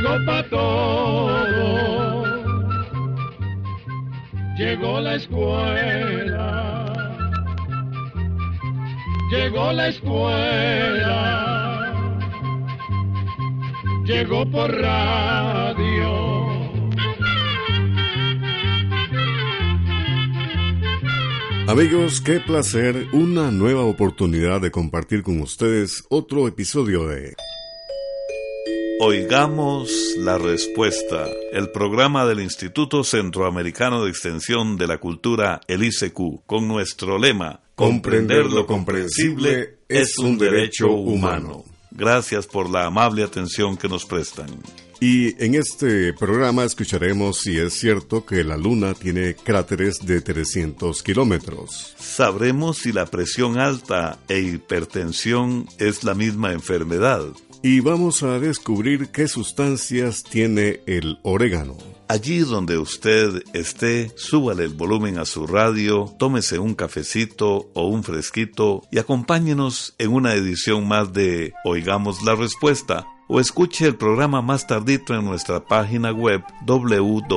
Llegó pa' todo, llegó la escuela, llegó la escuela, llegó por radio. Amigos, qué placer, una nueva oportunidad de compartir con ustedes otro episodio de Oigamos la respuesta, el programa del Instituto Centroamericano de Extensión de la Cultura, el ICQ, con nuestro lema, Comprender lo comprensible es un derecho humano. Gracias por la amable atención que nos prestan. Y en este programa escucharemos si es cierto que la Luna tiene cráteres de 300 kilómetros. Sabremos si la presión alta e hipertensión es la misma enfermedad. Y vamos a descubrir qué sustancias tiene el orégano. Allí donde usted esté, súbale el volumen a su radio, tómese un cafecito o un fresquito y acompáñenos en una edición más de Oigamos la Respuesta o escuche el programa más tardito en nuestra página web www.icq.org.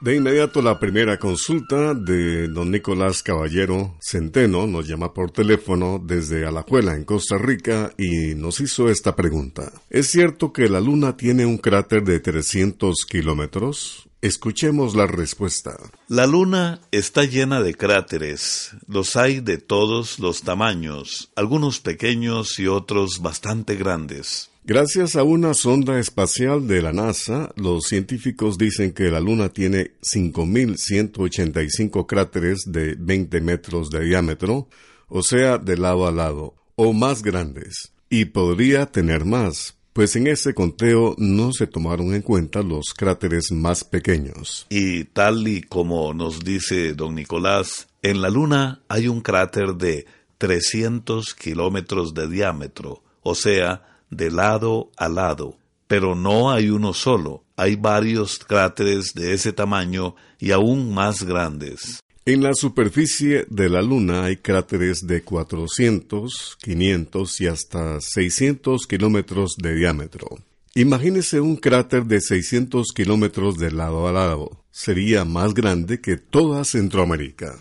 De inmediato la primera consulta de don Nicolás Caballero Centeno nos llama por teléfono desde Alajuela en Costa Rica y nos hizo esta pregunta. ¿Es cierto que la luna tiene un cráter de 300 kilómetros? Escuchemos la respuesta. La luna está llena de cráteres. Los hay de todos los tamaños, algunos pequeños y otros bastante grandes. Gracias a una sonda espacial de la NASA, los científicos dicen que la Luna tiene 5.185 cráteres de 20 metros de diámetro, o sea, de lado a lado, o más grandes. Y podría tener más, pues en ese conteo no se tomaron en cuenta los cráteres más pequeños. Y tal y como nos dice don Nicolás, en la Luna hay un cráter de 300 kilómetros de diámetro, o sea, de lado a lado. Pero no hay uno solo, hay varios cráteres de ese tamaño y aún más grandes. En la superficie de la Luna hay cráteres de 400, 500 y hasta 600 kilómetros de diámetro. Imagínese un cráter de 600 kilómetros de lado a lado. Sería más grande que toda Centroamérica.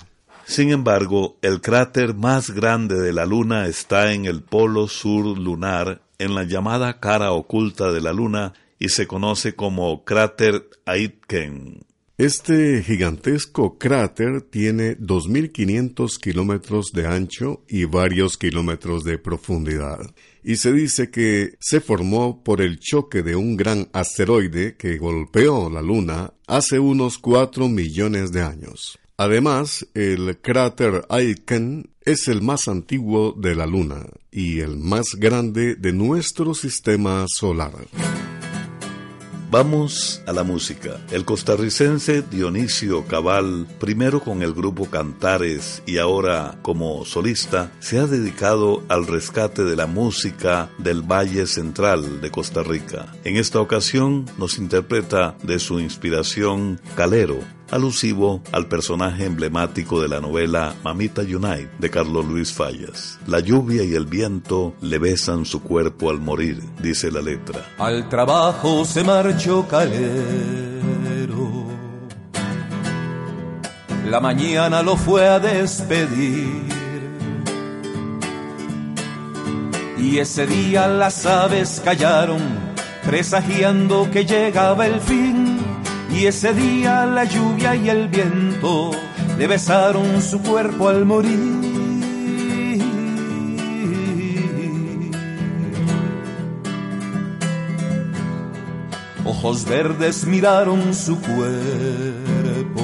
Sin embargo, el cráter más grande de la Luna está en el polo sur lunar, en la llamada cara oculta de la Luna, y se conoce como cráter Aitken. Este gigantesco cráter tiene 2.500 kilómetros de ancho y varios kilómetros de profundidad, y se dice que se formó por el choque de un gran asteroide que golpeó la Luna hace unos 4 millones de años. Además, el cráter Aitken es el más antiguo de la Luna y el más grande de nuestro sistema solar. Vamos a la música. El costarricense Dionisio Cabal, primero con el grupo Cantares y ahora como solista, se ha dedicado al rescate de la música del Valle Central de Costa Rica. En esta ocasión nos interpreta de su inspiración Calero, alusivo al personaje emblemático de la novela Mamita Unite de Carlos Luis Fallas. La lluvia y el viento le besan su cuerpo al morir, dice la letra. Al trabajo se marchó Calero. La mañana lo fue a despedir. Y ese día las aves callaron, presagiando que llegaba el fin y ese día la lluvia y el viento le besaron su cuerpo al morir. ojos verdes miraron su cuerpo.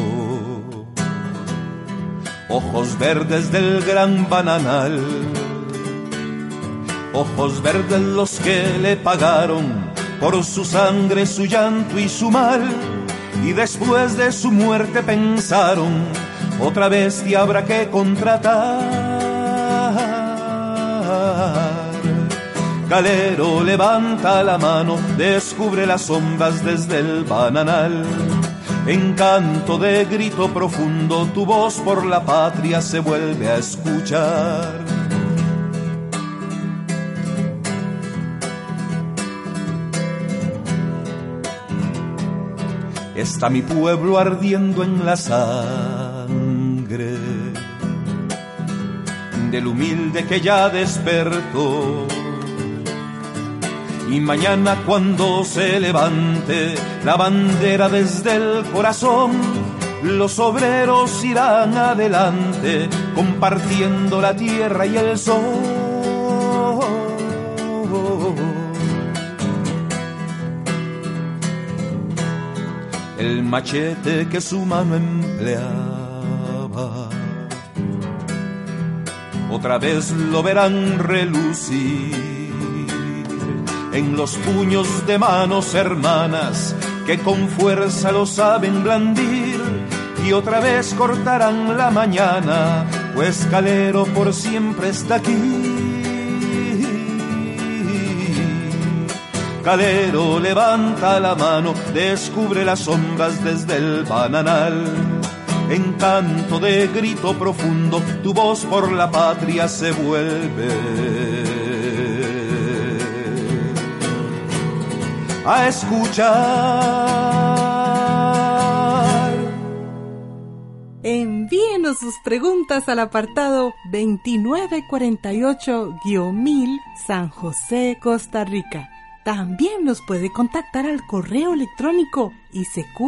Ojos verdes del gran bananal, ojos verdes los que le pagaron por su sangre, su llanto y su mal. Y después de su muerte pensaron, otra vez te habrá que contratar. Calero levanta la mano, descubre las sombras desde el bananal. Encanto de grito profundo, tu voz por la patria se vuelve a escuchar. Está mi pueblo ardiendo en la sangre del humilde que ya despertó y mañana cuando se levante la bandera desde el corazón, los obreros irán adelante compartiendo la tierra y el sol. El machete que su mano empleaba, otra vez lo verán relucir en los puños de manos hermanas que con fuerza lo saben blandir y otra vez cortarán la mañana, pues Calero por siempre está aquí. Calero levanta la mano, descubre las sombras desde el bananal. En canto de grito profundo, tu voz por la patria se vuelve a escuchar. Envíenos sus preguntas al apartado 2948-1000 San José, Costa Rica. También nos puede contactar al correo electrónico isq.org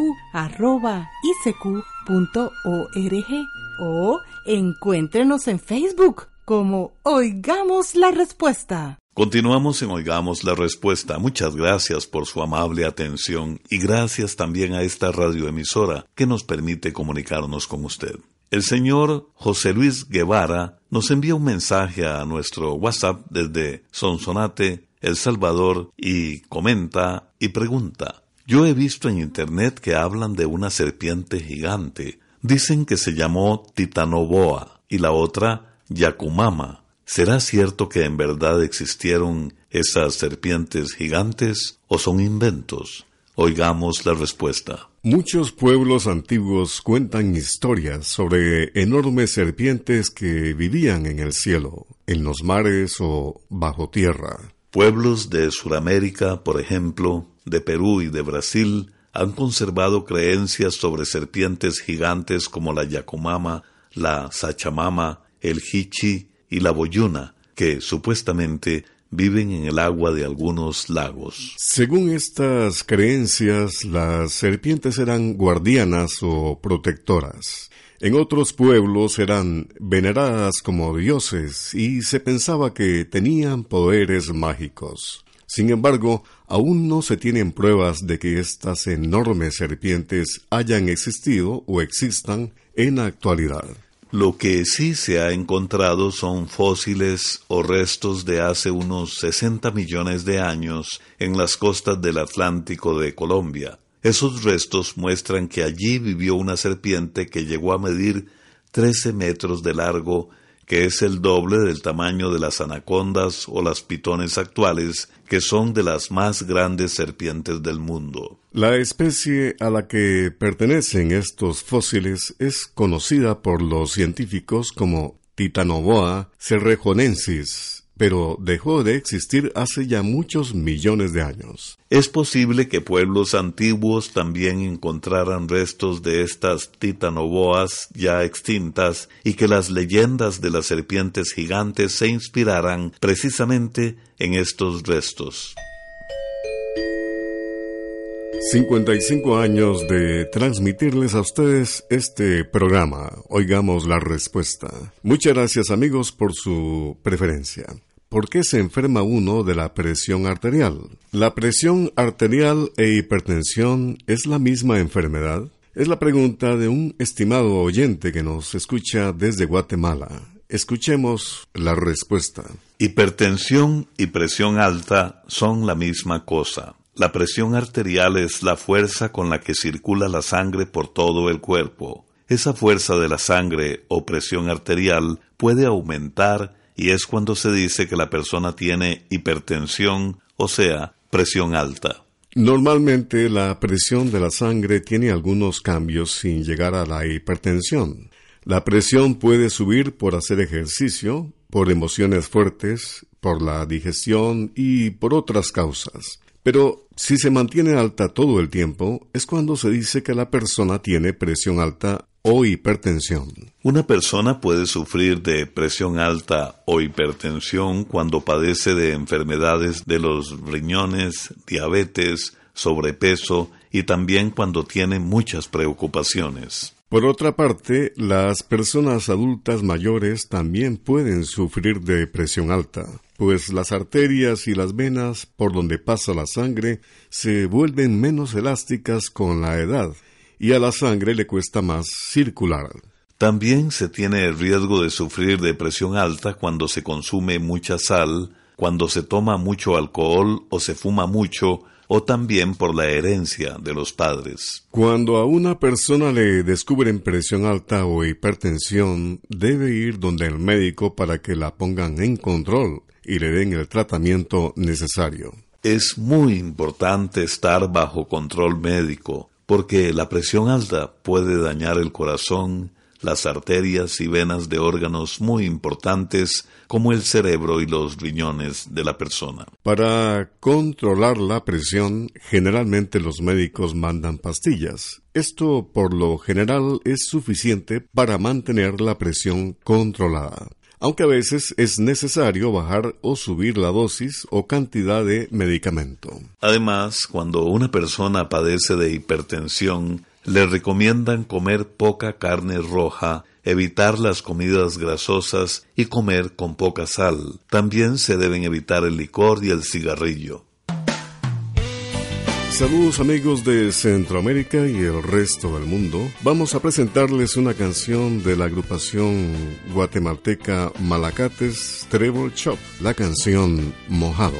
o encuéntrenos en Facebook como Oigamos la Respuesta. Continuamos en Oigamos la Respuesta. Muchas gracias por su amable atención y gracias también a esta radioemisora que nos permite comunicarnos con usted. El señor José Luis Guevara nos envía un mensaje a nuestro WhatsApp desde Sonsonate, El Salvador, y comenta y pregunta. Yo he visto en Internet que hablan de una serpiente gigante. Dicen que se llamó Titanoboa y la otra Yacumama. ¿Será cierto que en verdad existieron esas serpientes gigantes o son inventos? Oigamos la respuesta. Muchos pueblos antiguos cuentan historias sobre enormes serpientes que vivían en el cielo, en los mares o bajo tierra. Pueblos de Sudamérica, por ejemplo, de Perú y de Brasil, han conservado creencias sobre serpientes gigantes como la Yacumama, la Sachamama, el Hichi y la boyuna, que supuestamente viven en el agua de algunos lagos. Según estas creencias, las serpientes eran guardianas o protectoras. En otros pueblos eran veneradas como dioses y se pensaba que tenían poderes mágicos. Sin embargo, aún no se tienen pruebas de que estas enormes serpientes hayan existido o existan en la actualidad. Lo que sí se ha encontrado son fósiles o restos de hace unos 60 millones de años en las costas del Atlántico de Colombia. Esos restos muestran que allí vivió una serpiente que llegó a medir 13 metros de largo que es el doble del tamaño de las anacondas o las pitones actuales, que son de las más grandes serpientes del mundo. La especie a la que pertenecen estos fósiles es conocida por los científicos como Titanoboa cerrejonensis, pero dejó de existir hace ya muchos millones de años. Es posible que pueblos antiguos también encontraran restos de estas titanoboas ya extintas y que las leyendas de las serpientes gigantes se inspiraran precisamente en estos restos. 55 años de transmitirles a ustedes este programa. Oigamos la respuesta. Muchas gracias amigos por su preferencia. ¿Por qué se enferma uno de la presión arterial? ¿La presión arterial e hipertensión es la misma enfermedad? Es la pregunta de un estimado oyente que nos escucha desde Guatemala. Escuchemos la respuesta. Hipertensión y presión alta son la misma cosa. La presión arterial es la fuerza con la que circula la sangre por todo el cuerpo. Esa fuerza de la sangre o presión arterial puede aumentar y es cuando se dice que la persona tiene hipertensión, o sea, presión alta. Normalmente la presión de la sangre tiene algunos cambios sin llegar a la hipertensión. La presión puede subir por hacer ejercicio, por emociones fuertes, por la digestión y por otras causas. Pero si se mantiene alta todo el tiempo, es cuando se dice que la persona tiene presión alta o hipertensión. Una persona puede sufrir de presión alta o hipertensión cuando padece de enfermedades de los riñones, diabetes, sobrepeso y también cuando tiene muchas preocupaciones. Por otra parte, las personas adultas mayores también pueden sufrir de presión alta, pues las arterias y las venas por donde pasa la sangre se vuelven menos elásticas con la edad y a la sangre le cuesta más circular. También se tiene el riesgo de sufrir de presión alta cuando se consume mucha sal, cuando se toma mucho alcohol o se fuma mucho, o también por la herencia de los padres. Cuando a una persona le descubren presión alta o hipertensión, debe ir donde el médico para que la pongan en control y le den el tratamiento necesario. Es muy importante estar bajo control médico porque la presión alta puede dañar el corazón, las arterias y venas de órganos muy importantes como el cerebro y los riñones de la persona. Para controlar la presión, generalmente los médicos mandan pastillas. Esto por lo general es suficiente para mantener la presión controlada aunque a veces es necesario bajar o subir la dosis o cantidad de medicamento. Además, cuando una persona padece de hipertensión, le recomiendan comer poca carne roja, evitar las comidas grasosas y comer con poca sal. También se deben evitar el licor y el cigarrillo. Saludos amigos de Centroamérica y el resto del mundo. Vamos a presentarles una canción de la agrupación guatemalteca Malacates Trevor Chop, la canción Mojado.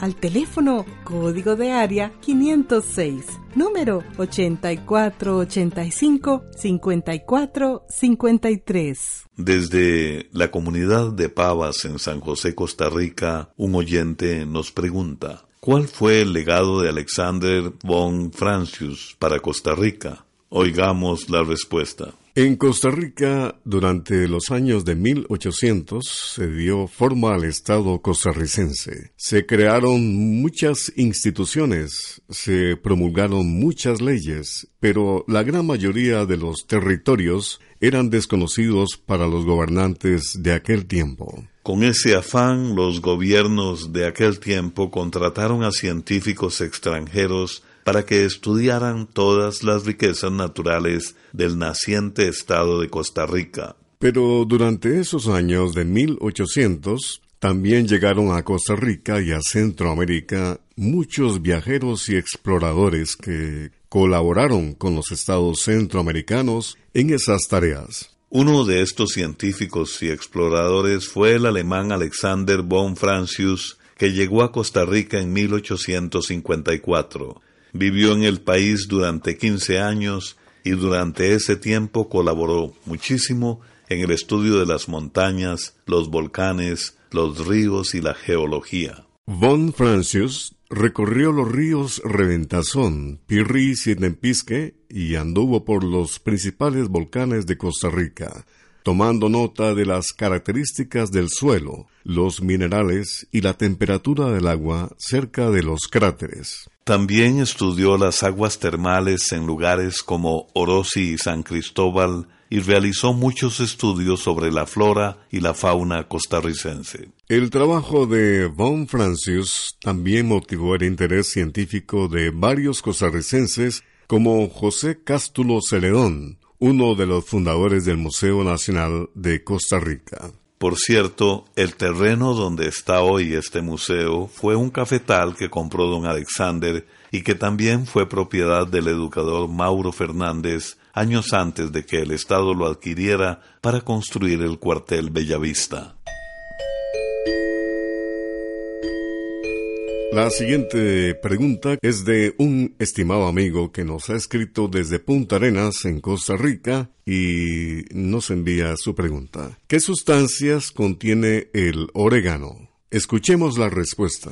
al teléfono código de área 506, número 8485-5453. Desde la comunidad de Pavas en San José, Costa Rica, un oyente nos pregunta, ¿cuál fue el legado de Alexander von Francius para Costa Rica? Oigamos la respuesta. En Costa Rica, durante los años de 1800, se dio forma al Estado costarricense. Se crearon muchas instituciones, se promulgaron muchas leyes, pero la gran mayoría de los territorios eran desconocidos para los gobernantes de aquel tiempo. Con ese afán, los gobiernos de aquel tiempo contrataron a científicos extranjeros para que estudiaran todas las riquezas naturales del naciente estado de Costa Rica. Pero durante esos años de 1800 también llegaron a Costa Rica y a Centroamérica muchos viajeros y exploradores que colaboraron con los estados centroamericanos en esas tareas. Uno de estos científicos y exploradores fue el alemán Alexander von Francius, que llegó a Costa Rica en 1854. Vivió en el país durante 15 años y durante ese tiempo colaboró muchísimo en el estudio de las montañas, los volcanes, los ríos y la geología. Von Francius recorrió los ríos Reventazón, Pirri y Tempisque y anduvo por los principales volcanes de Costa Rica, tomando nota de las características del suelo, los minerales y la temperatura del agua cerca de los cráteres. También estudió las aguas termales en lugares como Orosi y San Cristóbal y realizó muchos estudios sobre la flora y la fauna costarricense. El trabajo de Von Francius también motivó el interés científico de varios costarricenses como José Cástulo Celedón, uno de los fundadores del Museo Nacional de Costa Rica. Por cierto, el terreno donde está hoy este museo fue un cafetal que compró don Alexander y que también fue propiedad del educador Mauro Fernández años antes de que el Estado lo adquiriera para construir el cuartel Bellavista. La siguiente pregunta es de un estimado amigo que nos ha escrito desde Punta Arenas, en Costa Rica, y nos envía su pregunta. ¿Qué sustancias contiene el orégano? Escuchemos la respuesta.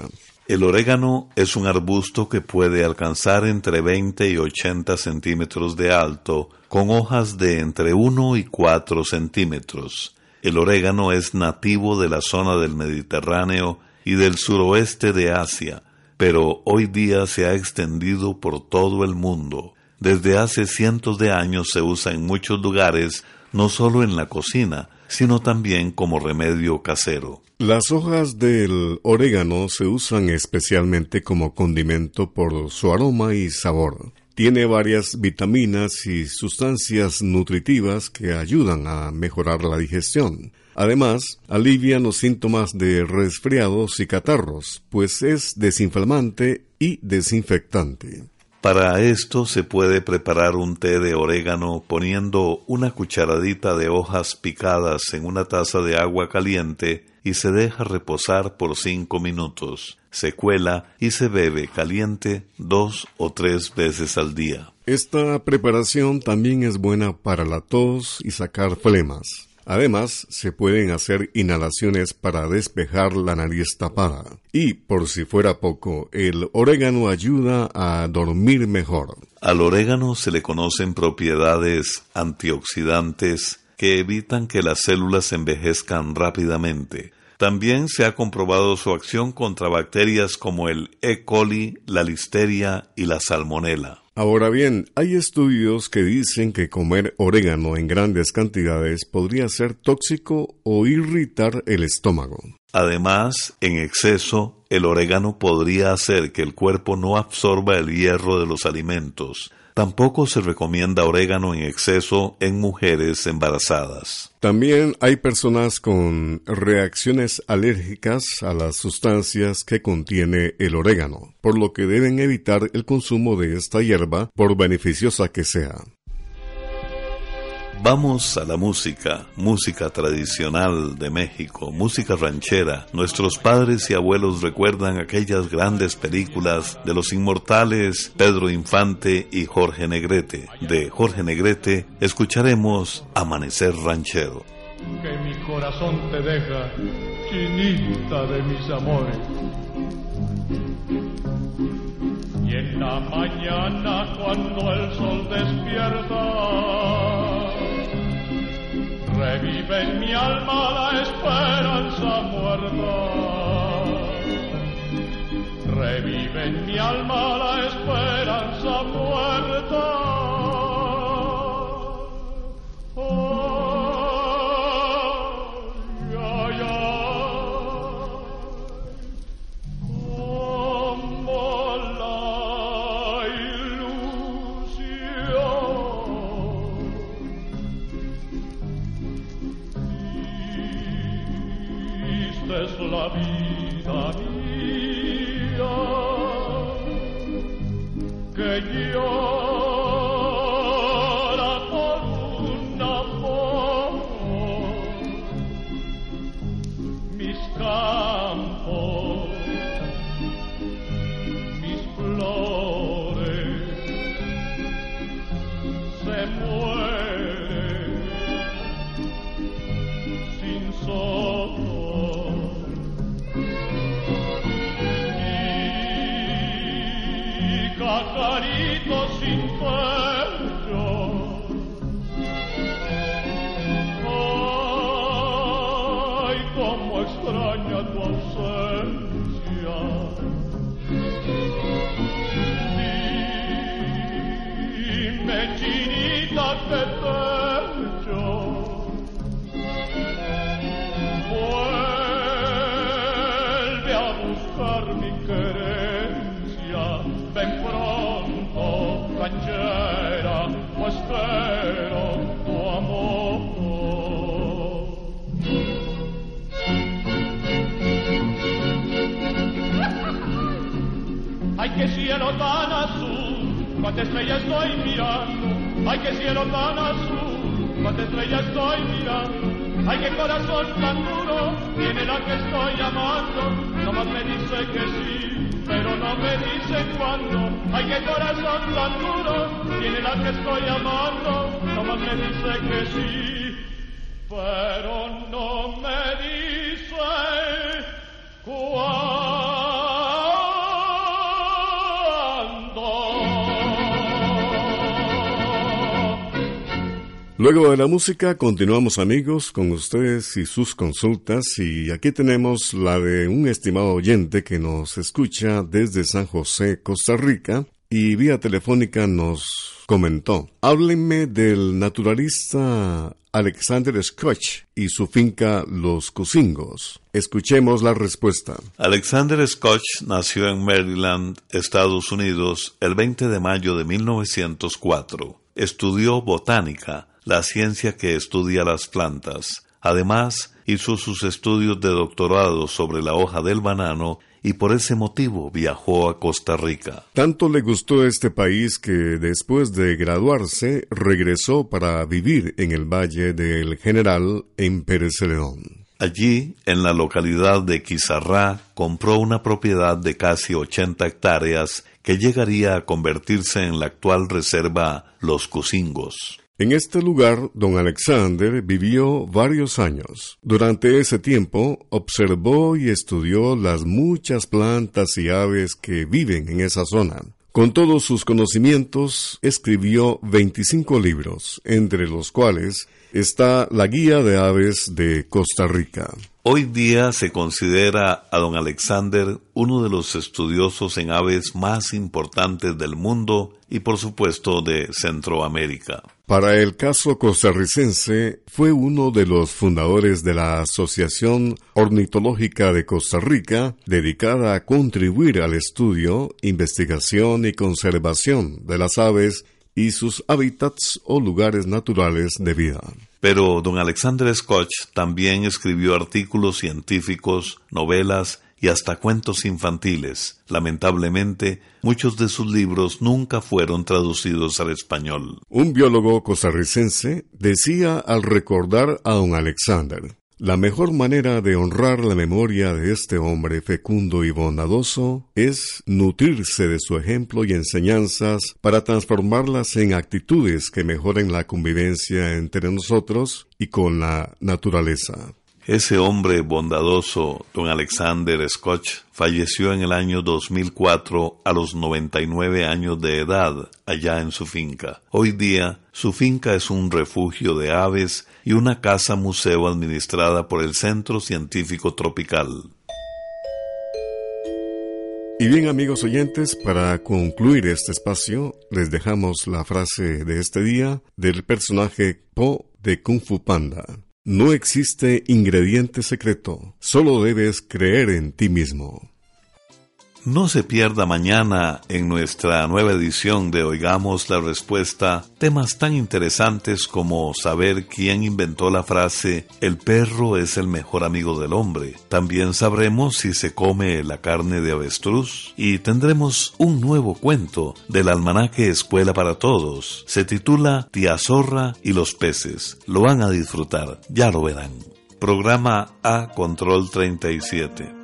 El orégano es un arbusto que puede alcanzar entre 20 y 80 centímetros de alto, con hojas de entre 1 y 4 centímetros. El orégano es nativo de la zona del Mediterráneo y del suroeste de Asia, pero hoy día se ha extendido por todo el mundo. Desde hace cientos de años se usa en muchos lugares, no solo en la cocina, sino también como remedio casero. Las hojas del orégano se usan especialmente como condimento por su aroma y sabor. Tiene varias vitaminas y sustancias nutritivas que ayudan a mejorar la digestión. Además, alivia los síntomas de resfriados y catarros, pues es desinflamante y desinfectante. Para esto se puede preparar un té de orégano poniendo una cucharadita de hojas picadas en una taza de agua caliente y se deja reposar por cinco minutos. Se cuela y se bebe caliente dos o tres veces al día. Esta preparación también es buena para la tos y sacar flemas. Además, se pueden hacer inhalaciones para despejar la nariz tapada. Y, por si fuera poco, el orégano ayuda a dormir mejor. Al orégano se le conocen propiedades antioxidantes que evitan que las células envejezcan rápidamente. También se ha comprobado su acción contra bacterias como el E. coli, la listeria y la salmonela. Ahora bien, hay estudios que dicen que comer orégano en grandes cantidades podría ser tóxico o irritar el estómago. Además, en exceso, el orégano podría hacer que el cuerpo no absorba el hierro de los alimentos. Tampoco se recomienda orégano en exceso en mujeres embarazadas. También hay personas con reacciones alérgicas a las sustancias que contiene el orégano, por lo que deben evitar el consumo de esta hierba por beneficiosa que sea. Vamos a la música, música tradicional de México, música ranchera. Nuestros padres y abuelos recuerdan aquellas grandes películas de los inmortales Pedro Infante y Jorge Negrete. De Jorge Negrete escucharemos Amanecer Ranchero. Que mi corazón te deja, chinita de mis amores. Y en la mañana cuando el sol despierta, Revive en mi alma la esperanza muerta. Revive en mi alma la esperanza muerta. pajarito sin. Cuánta estrella estoy mirando, ay que cielo tan azul, cuánta estrella estoy mirando, ay que corazón tan duro, tiene la que estoy amando, nomás me dice que sí, pero no me dice cuándo, ay que corazón tan duro, tiene la que estoy amando, nomás me dice que sí, pero no me dice cuándo. Luego de la música continuamos amigos con ustedes y sus consultas y aquí tenemos la de un estimado oyente que nos escucha desde San José, Costa Rica y vía telefónica nos comentó, háblenme del naturalista Alexander Scotch y su finca Los Cusingos. Escuchemos la respuesta. Alexander Scotch nació en Maryland, Estados Unidos, el 20 de mayo de 1904. Estudió botánica la ciencia que estudia las plantas. Además, hizo sus estudios de doctorado sobre la hoja del banano y por ese motivo viajó a Costa Rica. Tanto le gustó este país que después de graduarse regresó para vivir en el Valle del General en Pérez León. Allí, en la localidad de Quizarrá, compró una propiedad de casi 80 hectáreas que llegaría a convertirse en la actual reserva Los Cusingos. En este lugar, don Alexander vivió varios años. Durante ese tiempo, observó y estudió las muchas plantas y aves que viven en esa zona. Con todos sus conocimientos, escribió 25 libros, entre los cuales está la Guía de Aves de Costa Rica. Hoy día se considera a don Alexander uno de los estudiosos en aves más importantes del mundo y por supuesto de Centroamérica. Para el caso costarricense, fue uno de los fundadores de la Asociación Ornitológica de Costa Rica, dedicada a contribuir al estudio, investigación y conservación de las aves y sus hábitats o lugares naturales de vida. Pero don Alexander Scott también escribió artículos científicos, novelas y hasta cuentos infantiles. Lamentablemente, muchos de sus libros nunca fueron traducidos al español. Un biólogo costarricense decía al recordar a don Alexander, la mejor manera de honrar la memoria de este hombre fecundo y bondadoso es nutrirse de su ejemplo y enseñanzas para transformarlas en actitudes que mejoren la convivencia entre nosotros y con la naturaleza. Ese hombre bondadoso, don Alexander Scotch, falleció en el año 2004 a los 99 años de edad allá en su finca. Hoy día, su finca es un refugio de aves y una casa museo administrada por el Centro Científico Tropical. Y bien amigos oyentes, para concluir este espacio, les dejamos la frase de este día del personaje Po de Kung Fu Panda. No existe ingrediente secreto, solo debes creer en ti mismo. No se pierda mañana en nuestra nueva edición de Oigamos la Respuesta temas tan interesantes como saber quién inventó la frase El perro es el mejor amigo del hombre. También sabremos si se come la carne de avestruz y tendremos un nuevo cuento del almanaque Escuela para Todos. Se titula Tía Zorra y los peces. Lo van a disfrutar, ya lo verán. Programa A Control 37.